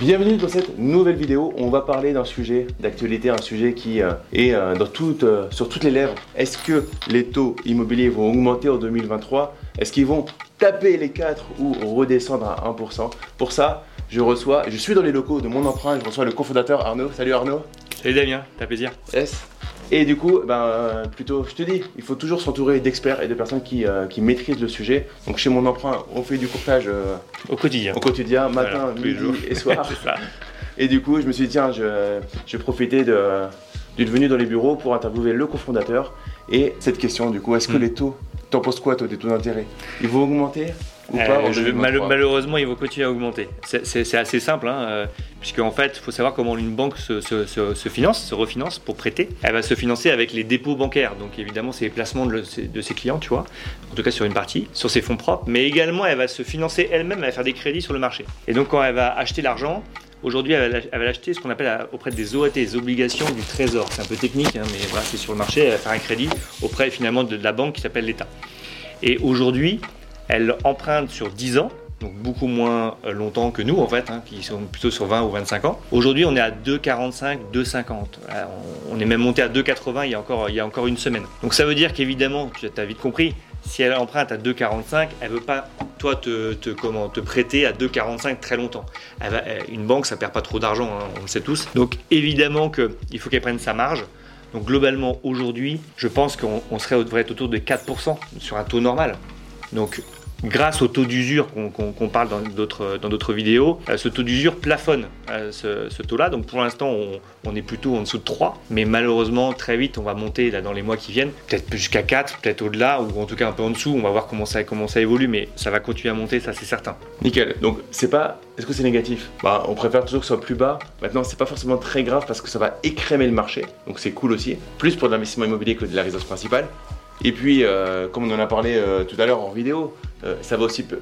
Bienvenue dans cette nouvelle vidéo. On va parler d'un sujet d'actualité, un sujet qui euh, est euh, dans toute, euh, sur toutes les lèvres. Est-ce que les taux immobiliers vont augmenter en 2023 Est-ce qu'ils vont taper les 4 ou redescendre à 1% Pour ça, je reçois, je suis dans les locaux de mon emprunt, je reçois le cofondateur Arnaud. Salut Arnaud. Salut Damien, t'as plaisir Yes. Et du coup, ben, plutôt, je te dis, il faut toujours s'entourer d'experts et de personnes qui, euh, qui maîtrisent le sujet. Donc chez mon emprunt, on fait du courtage euh, Au quotidien. au quotidien, matin, Voilà, midi et soir. Et du coup, je me suis dit, tiens, je, je vais profiter de, d'une venue dans les bureaux pour interviewer le cofondateur. Et cette question, du coup, est-ce que Hmm. les taux, t'en penses quoi, toi, des taux d'intérêt? Ils vont augmenter? Ou Euh, pas en je- 2023? mal- malheureusement, il va continuer à augmenter. C'est- assez simple, hein, euh, puisque en fait, il faut savoir comment une banque se, se- se- se finance, se refinance pour prêter. Elle va se financer avec les dépôts bancaires. Donc évidemment, c'est les placements de, le- de ses clients, tu vois, en tout cas sur une partie, sur ses fonds propres. Mais également, elle va se financer elle-même, elle va faire des crédits sur le marché. Et donc quand elle va acheter l'argent, Aujourd'hui, elle va l'acheter ce qu'on appelle à- auprès des OAT, des obligations du trésor. C'est un peu technique, hein, mais voilà, c'est sur le marché. Elle va faire un crédit auprès finalement de la banque qui s'appelle l'État. Et aujourd'hui, elle emprunte sur 10 ans, donc beaucoup moins euh, longtemps que nous en fait, hein, qui sont plutôt sur 20 ou 25 ans. Aujourd'hui, on est à 2,45, 2,50. Euh, On est même monté à 2,80 il, y a encore- une semaine. Donc ça veut dire qu'évidemment, tu as vite compris, si elle emprunte à 2,45, elle veut pas toi te, prêter à 2,45 très longtemps. Une banque, ça perd pas trop d'argent, hein, on le sait tous. Donc évidemment qu'il faut qu'elle prenne sa marge. Donc globalement, aujourd'hui, je pense qu'on on serait, devrait être autour de 4% sur un taux normal. Donc grâce au taux d'usure qu'on parle dans d'autres vidéos, euh, ce taux d'usure plafonne euh, ce, taux-là. Donc pour l'instant, on, est plutôt en dessous de 3. Mais malheureusement, très vite, on va monter là, dans les mois qui viennent, peut-être jusqu'à 4, peut-être au-delà, ou en tout cas un peu en dessous. On va voir comment ça, évolue, mais ça va continuer à monter, ça c'est certain. Nickel. Donc, c'est pas. Est-ce que c'est négatif? Bah, on préfère toujours que ce soit plus bas. Maintenant, c'est pas forcément très grave parce que ça va écrémer le marché. Donc, c'est cool aussi. Plus pour de l'investissement immobilier que de la résidence principale. Et puis, euh, comme on en a parlé tout à l'heure en vidéo, euh, ça va aussi. bah,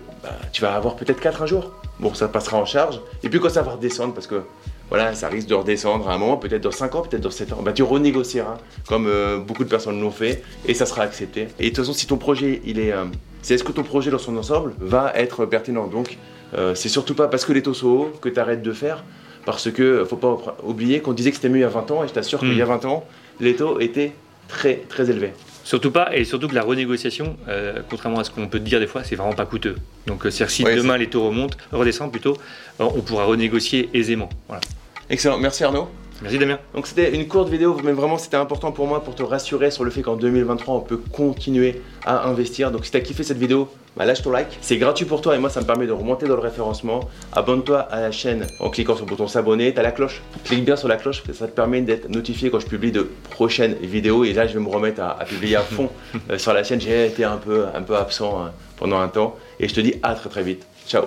tu vas avoir peut-être 4 un jour. Bon, ça passera en charge. Et puis, quand ça va redescendre, parce que. Voilà, ça risque de redescendre à un moment, peut-être dans 5 ans, peut-être dans 7 ans. Bah, tu renégocieras, comme euh, beaucoup de personnes l'ont fait, et ça sera accepté. Et de toute façon, si ton projet, il est. euh, c'est est-ce que ton projet dans son ensemble va être pertinent? Donc, euh, c'est surtout pas parce que les taux sont hauts que tu arrêtes de faire, parce que faut pas oublier qu'on disait que c'était mieux il y a 20 ans, et je t'assure qu'il Mm. y a 20 ans, les taux étaient très très élevés. Surtout pas, et surtout que la renégociation, euh, contrairement à ce qu'on peut dire des fois, c'est vraiment pas coûteux. Donc euh, c'est-à-dire si Ouais, demain les taux remontent, redescendent plutôt, euh, on pourra renégocier aisément. Voilà. Excellent, merci Arnaud. Merci Damien. Donc c'était une courte vidéo, mais vraiment c'était important pour moi pour te rassurer sur le fait qu'en 2023 on peut continuer à investir. Donc si t'as kiffé cette vidéo, bah lâche ton like. C'est gratuit pour toi et moi ça me permet de remonter dans le référencement. Abonne-toi à la chaîne en cliquant sur le bouton s'abonner. T'as la cloche. Clique bien sur la cloche, ça te permet d'être notifié quand je publie de prochaines vidéos. Et là je vais me remettre à, à publier à fond euh, sur la chaîne. J'ai été un peu, un peu absent euh, pendant un temps. Et je te dis à très très vite. Ciao